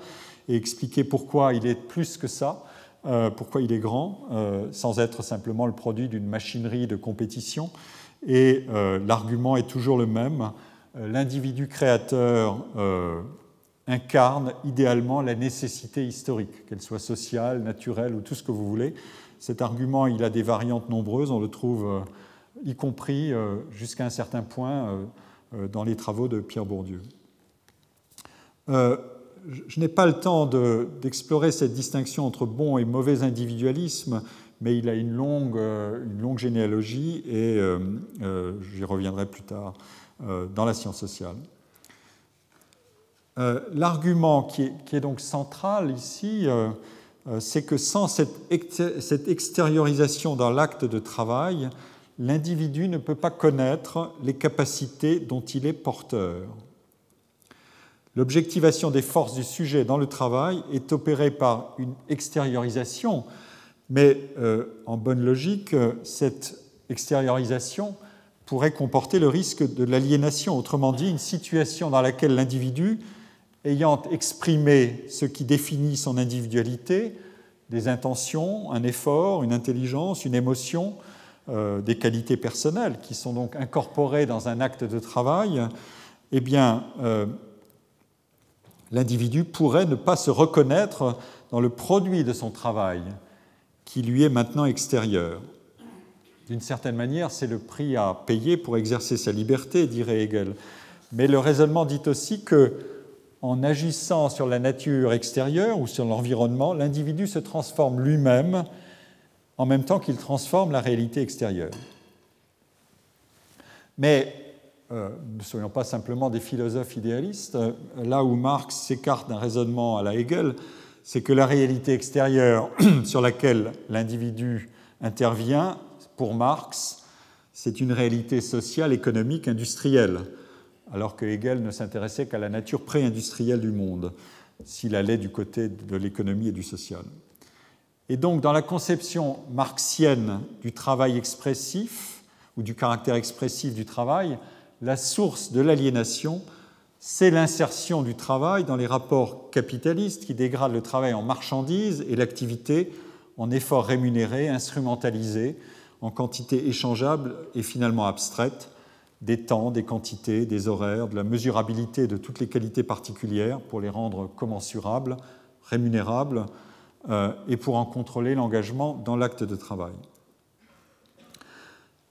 et expliquer pourquoi il est plus que ça, euh, pourquoi il est grand, sans être simplement le produit d'une machinerie de compétition. Et l'argument est toujours le même. L'individu créateur incarne idéalement la nécessité historique, qu'elle soit sociale, naturelle ou tout ce que vous voulez. Cet argument, il a des variantes nombreuses, on le trouve euh, y compris euh, jusqu'à un certain point euh, dans les travaux de Pierre Bourdieu. Je n'ai pas le temps d'explorer cette distinction entre bon et mauvais individualisme, mais il a une longue, une longue généalogie et j'y reviendrai plus tard dans la science sociale. Euh, l'argument qui, est, donc central ici, euh, euh, c'est que sans cette, extériorisation dans l'acte de travail, l'individu ne peut pas connaître les capacités dont il est porteur. L'objectivation des forces du sujet dans le travail est opérée par une extériorisation, mais en bonne logique, cette extériorisation pourrait comporter le risque de l'aliénation, autrement dit une situation dans laquelle l'individu ayant exprimé ce qui définit son individualité, des intentions, un effort, une intelligence, une émotion, euh, des qualités personnelles qui sont donc incorporées dans un acte de travail, eh bien, euh, l'individu pourrait ne pas se reconnaître dans le produit de son travail, qui lui est maintenant extérieur. D'une certaine manière, c'est le prix à payer pour exercer sa liberté, dirait Hegel. Mais le raisonnement dit aussi que en agissant sur la nature extérieure ou sur l'environnement, l'individu se transforme lui-même en même temps qu'il transforme la réalité extérieure. Mais euh, ne soyons pas simplement des philosophes idéalistes. Là où Marx s'écarte d'un raisonnement à la Hegel, c'est que la réalité extérieure sur laquelle l'individu intervient, pour Marx, c'est une réalité sociale, économique, industrielle alors que Hegel ne s'intéressait qu'à la nature pré-industrielle du monde, s'il allait du côté de l'économie et du social. Et donc, dans la conception marxienne du travail expressif, ou du caractère expressif du travail, la source de l'aliénation, c'est l'insertion du travail dans les rapports capitalistes qui dégradent le travail en marchandise et l'activité en effort rémunéré, instrumentalisé, en quantité échangeable et finalement abstraite, des temps, des quantités, des horaires, de la mesurabilité de toutes les qualités particulières pour les rendre commensurables, rémunérables, euh, et pour en contrôler l'engagement dans l'acte de travail.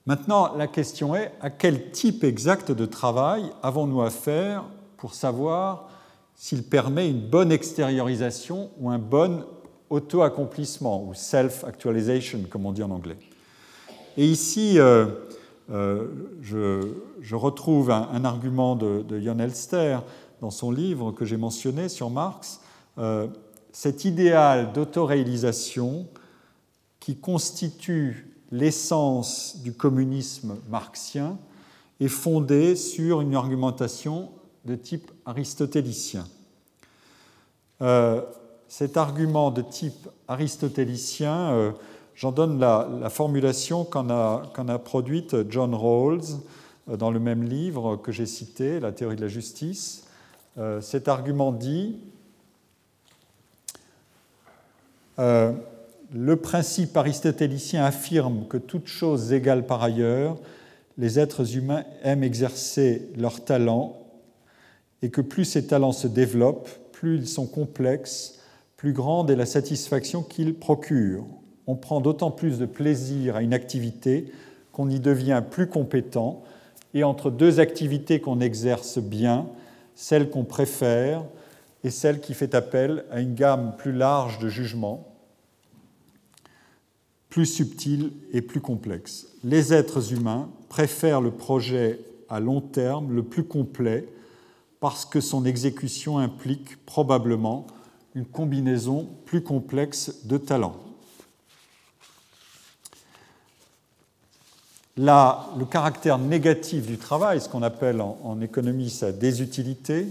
Maintenant, la question est à quel type exact de travail avons-nous affaire pour savoir s'il permet une bonne extériorisation ou un bon auto-accomplissement, ou self-actualization, comme on dit en anglais? Et ici, euh, euh, je, retrouve un, argument de, Jon Elster dans son livre que j'ai mentionné sur Marx. Euh, cet idéal d'autoréalisation qui constitue l'essence du communisme marxien est fondé sur une argumentation de type aristotélicien. Euh, cet argument de type aristotélicien, j'en donne la, formulation qu'en a, produite John Rawls euh, dans le même livre que j'ai cité, La théorie de la justice. cet argument dit le principe aristotélicien affirme que toute chose égale par ailleurs, les êtres humains aiment exercer leur talent et que plus ces talents se développent, plus ils sont complexes, plus grande est la satisfaction qu'ils procurent. On prend d'autant plus de plaisir à une activité qu'on y devient plus compétent, et entre deux activités qu'on exerce bien, celle qu'on préfère et celle qui fait appel à une gamme plus large de jugements, plus subtile et plus complexe. Les êtres humains préfèrent le projet à long terme le plus complet parce que son exécution implique probablement une combinaison plus complexe de talents. Le caractère négatif du travail, ce qu'on appelle en, économie sa désutilité,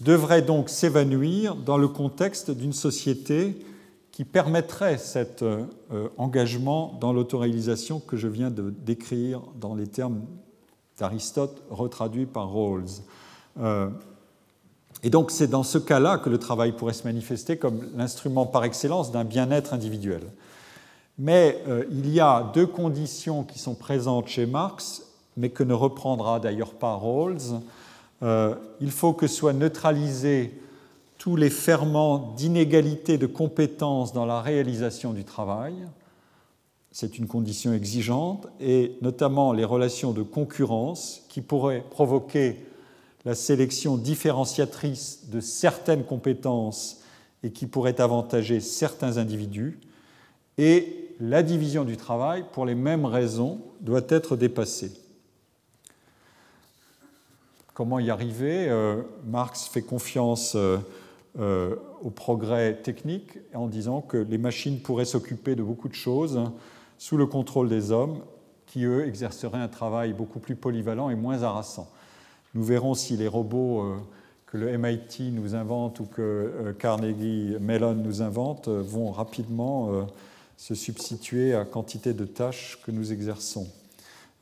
devrait donc s'évanouir dans le contexte d'une société qui permettrait cet euh, engagement dans l'autoréalisation que je viens de décrire dans les termes d'Aristote retraduits par Rawls. Euh, et donc c'est dans ce cas-là que le travail pourrait se manifester comme l'instrument par excellence d'un bien-être individuel. Mais euh, il y a deux conditions qui sont présentes chez Marx, mais que ne reprendra d'ailleurs pas Rawls. Euh, il faut que soient neutralisés tous les ferments d'inégalité de compétences dans la réalisation du travail. C'est une condition exigeante, et notamment les relations de concurrence qui pourraient provoquer la sélection différenciatrice de certaines compétences et qui pourrait avantager certains individus, et la division du travail, pour les mêmes raisons, doit être dépassée. Comment y arriver? Euh, Marx fait confiance euh, euh, au progrès technique en disant que les machines pourraient s'occuper de beaucoup de choses sous le contrôle des hommes qui, eux, exerceraient un travail beaucoup plus polyvalent et moins harassant. Nous verrons si les robots euh, que le MIT nous invente ou que euh, Carnegie Mellon nous invente vont rapidement se substituer à quantité de tâches que nous exerçons.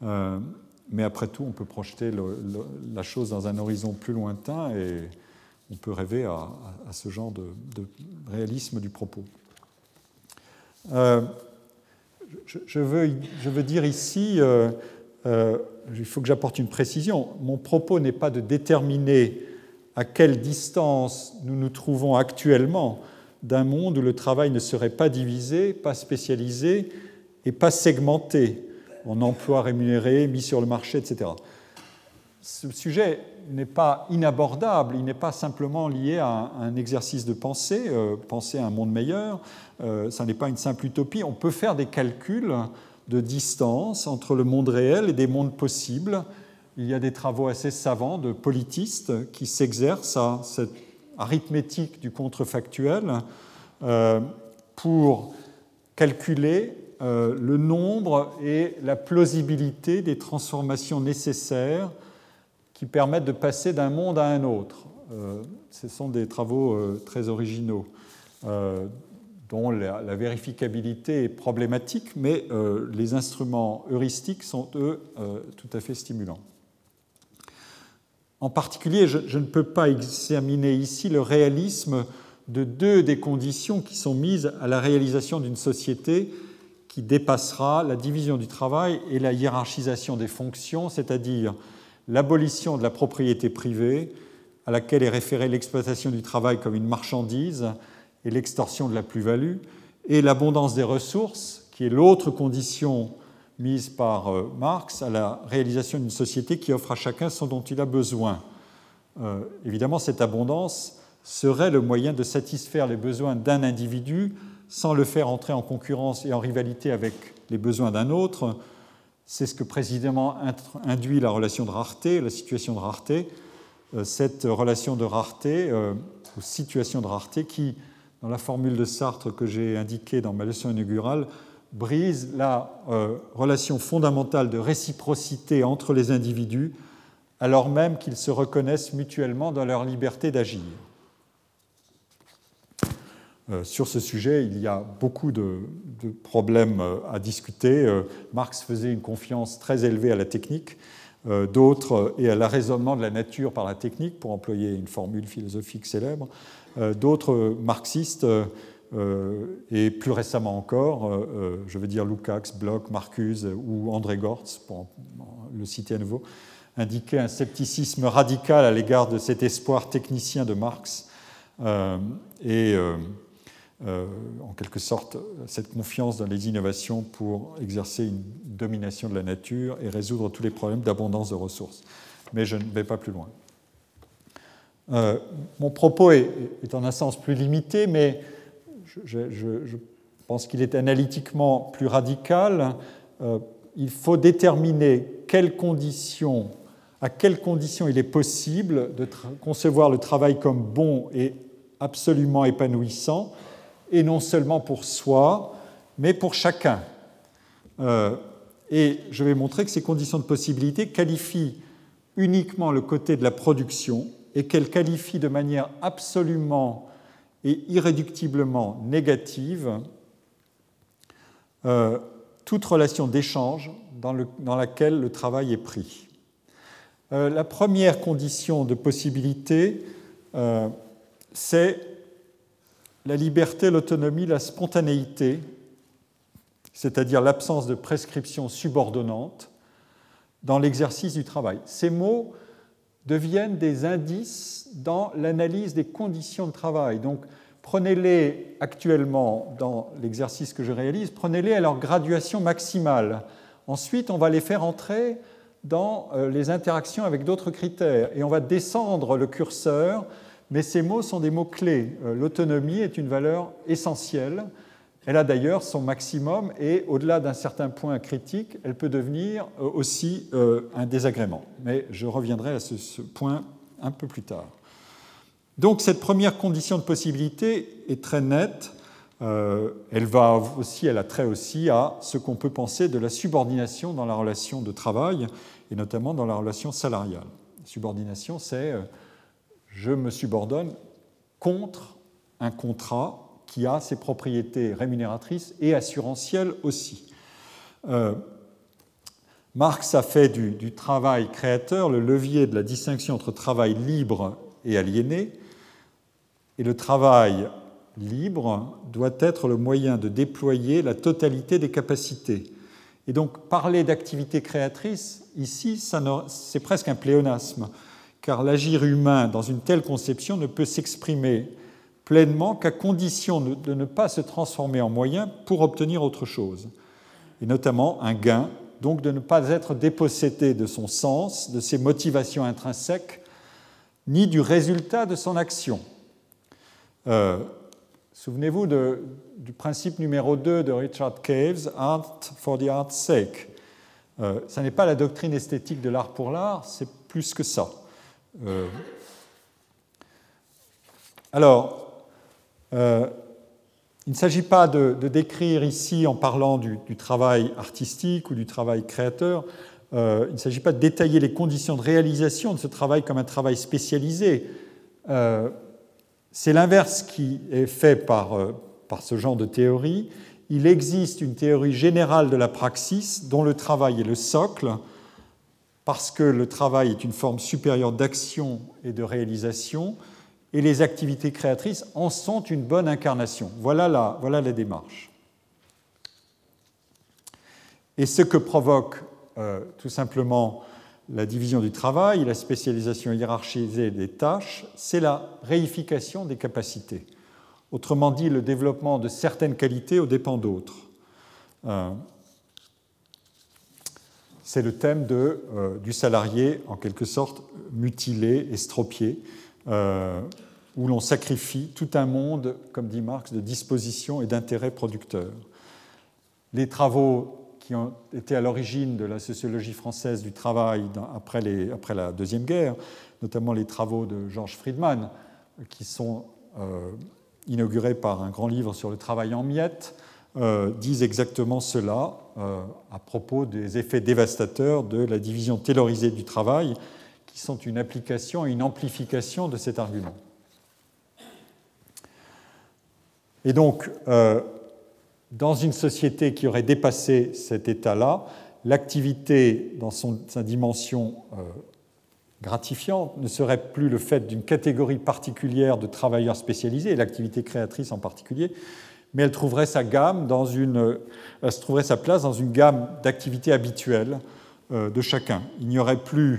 Mais après tout, on peut projeter la chose dans un horizon plus lointain et on peut rêver à, ce genre de, réalisme du propos. je, veux, je, veux, dire ici euh, il faut que j'apporte une précision. Mon propos n'est pas de déterminer à quelle distance nous nous trouvons actuellement d'un monde où le travail ne serait pas divisé, pas spécialisé et pas segmenté en emplois rémunérés, mis sur le marché, etc. Ce sujet n'est pas inabordable, il n'est pas simplement lié à un exercice de pensée, euh, penser à un monde meilleur, euh, ça n'est pas une simple utopie. On peut faire des calculs de distance entre le monde réel et des mondes possibles. Il y a des travaux assez savants de politistes qui s'exercent à cette arithmétique du contrefactuel euh, pour calculer euh, le nombre et la plausibilité des transformations nécessaires qui permettent de passer d'un monde à un autre. Euh, ce sont des travaux très originaux dont la, vérificabilité est problématique, mais les instruments heuristiques sont, eux, tout à fait stimulants. En particulier, je, ne peux pas examiner ici le réalisme de deux des conditions qui sont mises à la réalisation d'une société qui dépassera la division du travail et la hiérarchisation des fonctions, c'est-à-dire l'abolition de la propriété privée, à laquelle est référée l'exploitation du travail comme une marchandise et l'extorsion de la plus-value, et l'abondance des ressources, qui est l'autre condition mise par euh, Marx à la réalisation d'une société qui offre à chacun ce dont il a besoin. Euh, évidemment, cette abondance serait le moyen de satisfaire les besoins d'un individu sans le faire entrer en concurrence et en rivalité avec les besoins d'un autre. C'est ce que précisément induit la relation de rareté, la situation de rareté, euh, cette relation de rareté, ou situation de rareté, qui, dans la formule de Sartre que j'ai indiquée dans ma leçon inaugurale, brise la euh, relation fondamentale de réciprocité entre les individus, alors même qu'ils se reconnaissent mutuellement dans leur liberté d'agir. Euh, sur ce sujet, il y a beaucoup de, problèmes euh, à discuter. Marx faisait une confiance très élevée à la technique, d'autres et à l'arraisonnement de la nature par la technique, pour employer une formule philosophique célèbre. D'autres marxistes et plus récemment encore, euh, euh, je veux dire Lukács, Bloch, Marcuse ou André Gortz, pour le citer à nouveau, indiquaient un scepticisme radical à l'égard de cet espoir technicien de Marx et en quelque sorte cette confiance dans les innovations pour exercer une domination de la nature et résoudre tous les problèmes d'abondance de ressources. Mais je ne vais pas plus loin. mon propos est, en un sens plus limité, mais je, pense qu'il est analytiquement plus radical. Euh, il faut déterminer à quelles conditions il est possible de concevoir le travail comme bon et absolument épanouissant, et non seulement pour soi, mais pour chacun. Euh, et je vais montrer que ces conditions de possibilité qualifient uniquement le côté de la production et qu'elles qualifient de manière absolument et irréductiblement négative euh, toute relation d'échange dans, laquelle le travail est pris. Euh, la première condition de possibilité, euh, c'est la liberté, l'autonomie, la spontanéité, c'est-à-dire l'absence de prescription subordonnante dans l'exercice du travail. Ces mots deviennent des indices dans l'analyse des conditions de travail. Donc, prenez-les actuellement dans l'exercice que je réalise, prenez-les à leur graduation maximale. Ensuite, on va les faire entrer dans euh, les interactions avec d'autres critères et on va descendre le curseur, mais ces mots sont des mots clés. Euh, l'autonomie est une valeur essentielle elle a d'ailleurs son maximum et au-delà d'un certain point critique, elle peut devenir euh, aussi euh, un désagrément. Mais je reviendrai à ce, point un peu plus tard. Donc cette première condition de possibilité est très nette. Euh, elle va aussi, elle a trait aussi à ce qu'on peut penser de la subordination dans la relation de travail et notamment dans la relation salariale. subordination, c'est je me subordonne contre un contrat qui a ses propriétés rémunératrices et assurantielles aussi. Euh, Marx a fait du, du, travail créateur le levier de la distinction entre travail libre et aliéné, et le travail libre doit être le moyen de déployer la totalité des capacités. Et donc parler d'activité créatrice, ici, c'est presque un pléonasme, car l'agir humain dans une telle conception ne peut s'exprimer pleinement qu'à condition de ne pas se transformer en moyen pour obtenir autre chose, et notamment un gain, donc de ne pas être dépossédé de son sens, de ses motivations intrinsèques, ni du résultat de son action. Euh, souvenez-vous du principe numéro 2 de Richard Caves, Art for the art's sake. Euh, ce n'est pas la doctrine esthétique de l'art pour l'art, c'est plus que ça. Euh, alors, euh, il ne s'agit pas de, décrire ici, en parlant du, travail artistique ou du travail créateur, euh, il ne s'agit pas de détailler les conditions de réalisation de ce travail comme un travail spécialisé. Euh, c'est l'inverse qui est fait par, par ce genre de théorie. Il existe une théorie générale de la praxis dont le travail est le socle, parce que le travail est une forme supérieure d'action et de réalisation, et les activités créatrices en sont une bonne incarnation. Voilà la, démarche. Et ce que provoque euh, tout simplement la division du travail, la spécialisation hiérarchisée des tâches, c'est la réification des capacités. Autrement dit, le développement de certaines qualités aux dépens d'autres. Euh, c'est le thème euh, du salarié, en quelque sorte, mutilé, estropié, euh, où l'on sacrifie tout un monde, comme dit Marx, de dispositions et d'intérêts producteurs. Les travaux qui ont été à l'origine de la sociologie française du travail après, la Deuxième Guerre, notamment les travaux de Georges Friedman, qui sont inauguré par un grand livre sur le travail en miettes, euh, disent exactement cela euh, à propos des effets dévastateurs de la division taylorisée du travail, qui sont une application et une amplification de cet argument. Et donc, euh, dans une société qui aurait dépassé cet état-là, l'activité dans son, sa dimension gratifiante ne serait plus le fait d'une catégorie particulière de travailleurs spécialisés, l'activité créatrice en particulier, mais elle trouverait sa gamme dans une, elle trouverait sa place dans une gamme d'activités habituelles euh, de chacun. Il n'y aurait plus euh,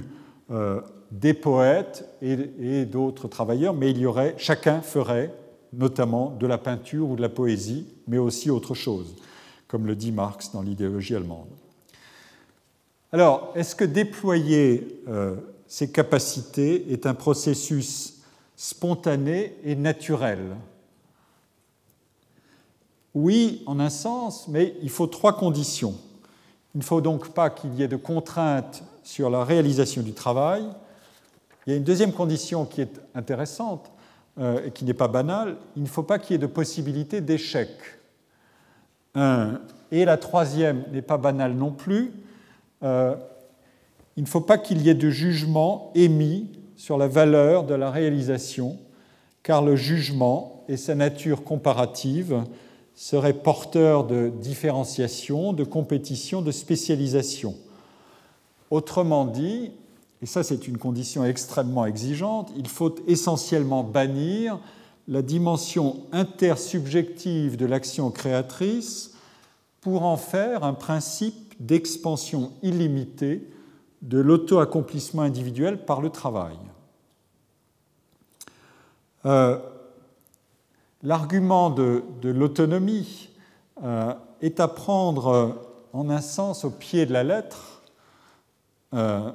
des poètes et, d'autres travailleurs, mais il y aurait, chacun ferait notamment de la peinture ou de la poésie, mais aussi autre chose, comme le dit Marx dans l'idéologie allemande. Alors, est-ce que déployer euh, ces capacités est un processus spontané et naturel? Oui, en un sens, mais il faut trois conditions. Il ne faut donc pas qu'il y ait de contraintes sur la réalisation du travail. Il y a une deuxième condition qui est intéressante euh, et qui n'est pas banale. Il ne faut pas qu'il y ait de possibilité d'échec. Et la troisième n'est pas banale non plus. Euh, il ne faut pas qu'il y ait de jugement émis sur la valeur de la réalisation, car le jugement et sa nature comparative seraient porteurs de différenciation, de compétition, de spécialisation. Autrement dit, et ça c'est une condition extrêmement exigeante, il faut essentiellement bannir la dimension intersubjective de l'action créatrice pour en faire un principe d'expansion illimitée de l'auto-accomplissement individuel par le travail. Euh, l'argument de, l'autonomie euh, est à prendre en un sens au pied de la lettre. Euh,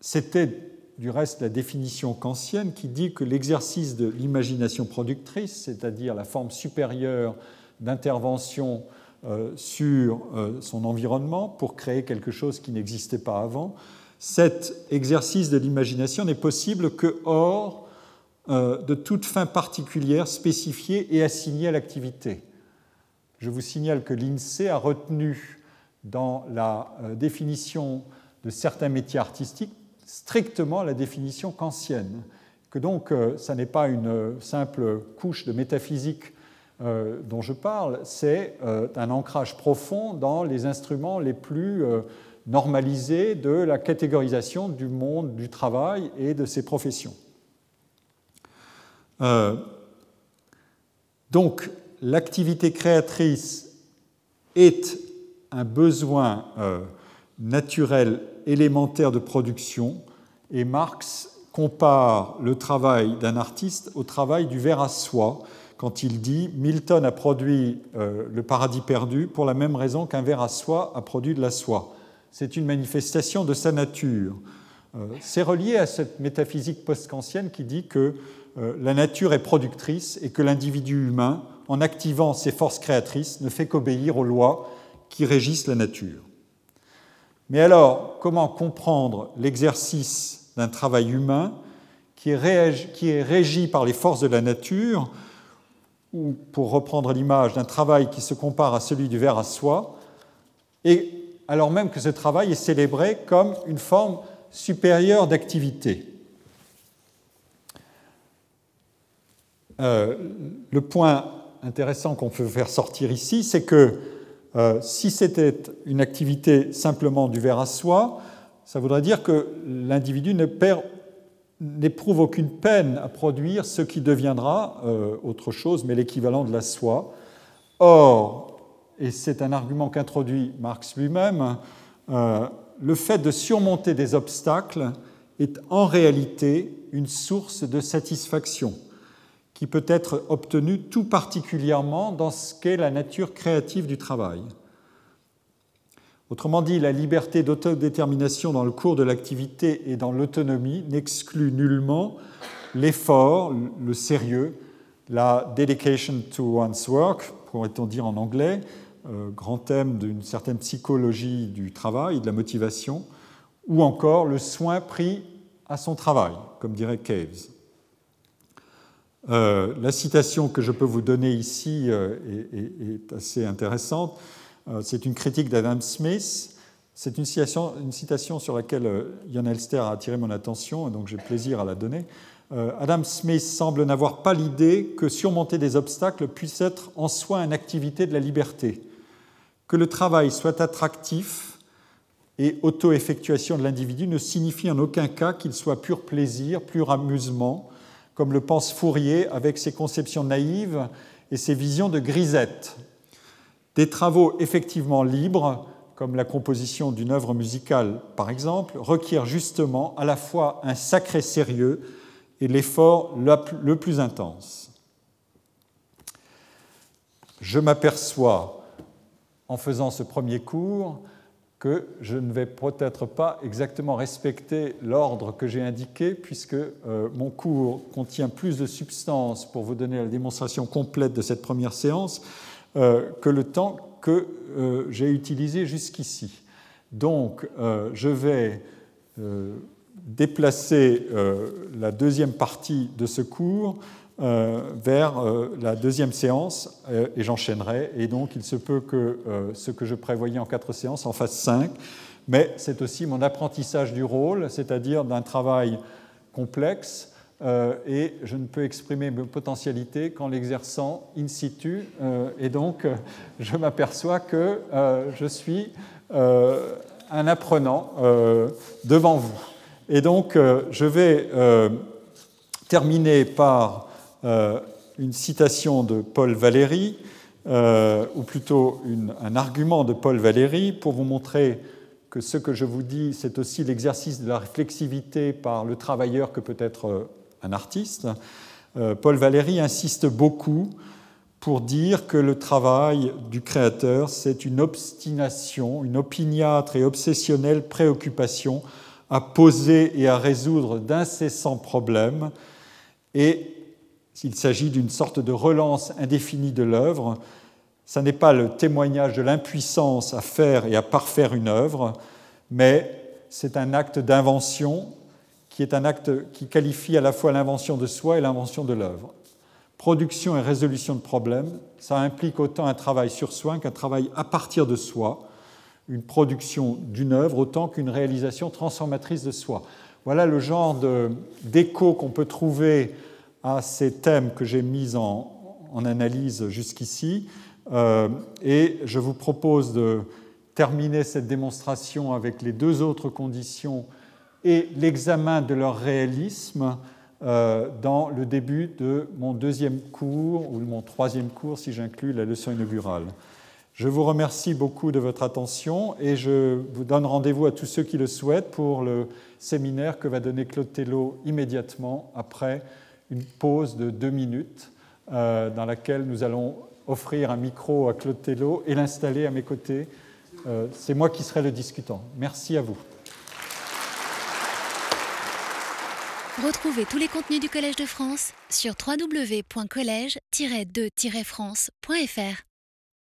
c'était du reste la définition kantienne qui dit que l'exercice de l'imagination productrice, c'est-à-dire la forme supérieure d'intervention euh, sur euh, son environnement pour créer quelque chose qui n'existait pas avant. Cet exercice de l'imagination n'est possible que hors de toute fin particulière spécifiée et assignée à l'activité. Je vous signale que l'INSEE a retenu dans la définition de certains métiers artistiques strictement la définition kantienne, que donc ça n'est pas une simple couche de métaphysique euh, dont je parle, c'est euh, un ancrage profond dans les instruments les plus euh, normalisés de la catégorisation du monde du travail et de ses professions. donc, l'activité créatrice est un besoin naturel élémentaire de production et Marx compare le travail d'un artiste au travail du verre à soie quand il dit Milton a produit euh, le paradis perdu pour la même raison qu'un verre à soie a produit de la soie. C'est une manifestation de sa nature. Euh, c'est relié à cette métaphysique post-kantienne qui dit que euh, la nature est productrice et que l'individu humain, en activant ses forces créatrices, ne fait qu'obéir aux lois qui régissent la nature. Mais alors, comment comprendre l'exercice d'un travail humain qui est régi par les forces de la nature ou pour reprendre l'image d'un travail qui se compare à celui du verre à soie, et alors même que ce travail est célébré comme une forme supérieure d'activité. Euh, le point intéressant qu'on peut faire sortir ici, c'est que euh, si c'était une activité simplement du verre à soie, ça voudrait dire que l'individu n'éprouve aucune peine à produire ce qui deviendra euh, autre chose, mais l'équivalent de la soi. Or, et c'est un argument qu'introduit Marx lui-même, euh, le fait de surmonter des obstacles est en réalité une source de satisfaction qui peut être obtenue tout particulièrement dans ce qu'est la nature créative du travail. Autrement dit, la liberté d'autodétermination dans le cours de l'activité et dans l'autonomie n'exclut nullement l'effort, le sérieux, la dedication to one's work, pourrait-on dire en anglais, euh, grand thème d'une certaine psychologie du travail, de la motivation, ou encore le soin pris à son travail, comme dirait Caves. Euh, la citation que je peux vous donner ici euh, est, assez intéressante. c'est une critique d'Adam Smith. C'est une citation, sur laquelle Yann Elster a attiré mon attention, et donc j'ai plaisir à la donner. Adam Smith semble n'avoir pas l'idée que surmonter des obstacles puisse être en soi une activité de la liberté que le travail soit attractif et auto-effectuation de l'individu ne signifie en aucun cas qu'il soit pur plaisir, pur amusement, comme le pense Fourier avec ses conceptions naïves et ses visions de grisette. Des travaux effectivement libres, comme la composition d'une œuvre musicale par exemple, requièrent justement à la fois un sacré sérieux et l'effort le plus intense. Je m'aperçois en faisant ce premier cours que je ne vais peut-être pas exactement respecter l'ordre que j'ai indiqué, puisque euh, mon cours contient plus de substance pour vous donner la démonstration complète de cette première séance euh, que le temps que euh, j'ai utilisé jusqu'ici. Donc, je vais déplacer la deuxième partie de ce cours vers euh, la deuxième séance euh, et j'enchaînerai. Et donc, il se peut que ce que je prévoyais en quatre séances en fasse cinq. Mais c'est aussi mon apprentissage du rôle, c'est-à-dire d'un travail complexe. et je ne peux exprimer mes potentialités qu'en l'exerçant in situ. et donc, je m'aperçois que je suis un apprenant devant vous. Et donc, je vais terminer par euh, une citation de Paul Valéry, euh, ou plutôt un argument de Paul Valéry, pour vous montrer que ce que je vous dis, c'est aussi l'exercice de la réflexivité par le travailleur que peut être euh, un artiste. Paul Valéry insiste beaucoup pour dire que le travail du créateur, c'est une obstination, une opiniâtre et obsessionnelle préoccupation à poser et à résoudre d'incessants problèmes et s'il s'agit d'une sorte de relance indéfinie de l'œuvre. Ce n'est pas le témoignage de l'impuissance à faire et à parfaire une œuvre, mais c'est un acte d'invention qui est un acte qui qualifie à la fois l'invention de soi et l'invention de l'œuvre. Production et résolution de problèmes, ça implique autant un travail sur soi qu'un travail à partir de soi, une production d'une œuvre autant qu'une réalisation transformatrice de soi. Voilà le genre d'écho qu'on peut trouver à ces thèmes que j'ai mis en, analyse jusqu'ici. Euh, et je vous propose de terminer cette démonstration avec les deux autres conditions et l'examen de leur réalisme euh, dans le début de mon deuxième cours ou mon troisième cours si j'inclus la leçon inaugurale. Je vous remercie beaucoup de votre attention et je vous donne rendez-vous à tous ceux qui le souhaitent pour le séminaire que va donner Claude Tello immédiatement après une pause de deux minutes euh, dans laquelle nous allons offrir un micro à Claude Tello et l'installer à mes côtés. Euh, c'est moi qui serai le discutant. Merci à vous. Retrouvez tous les contenus du Collège de France sur www.colège-2-france.fr.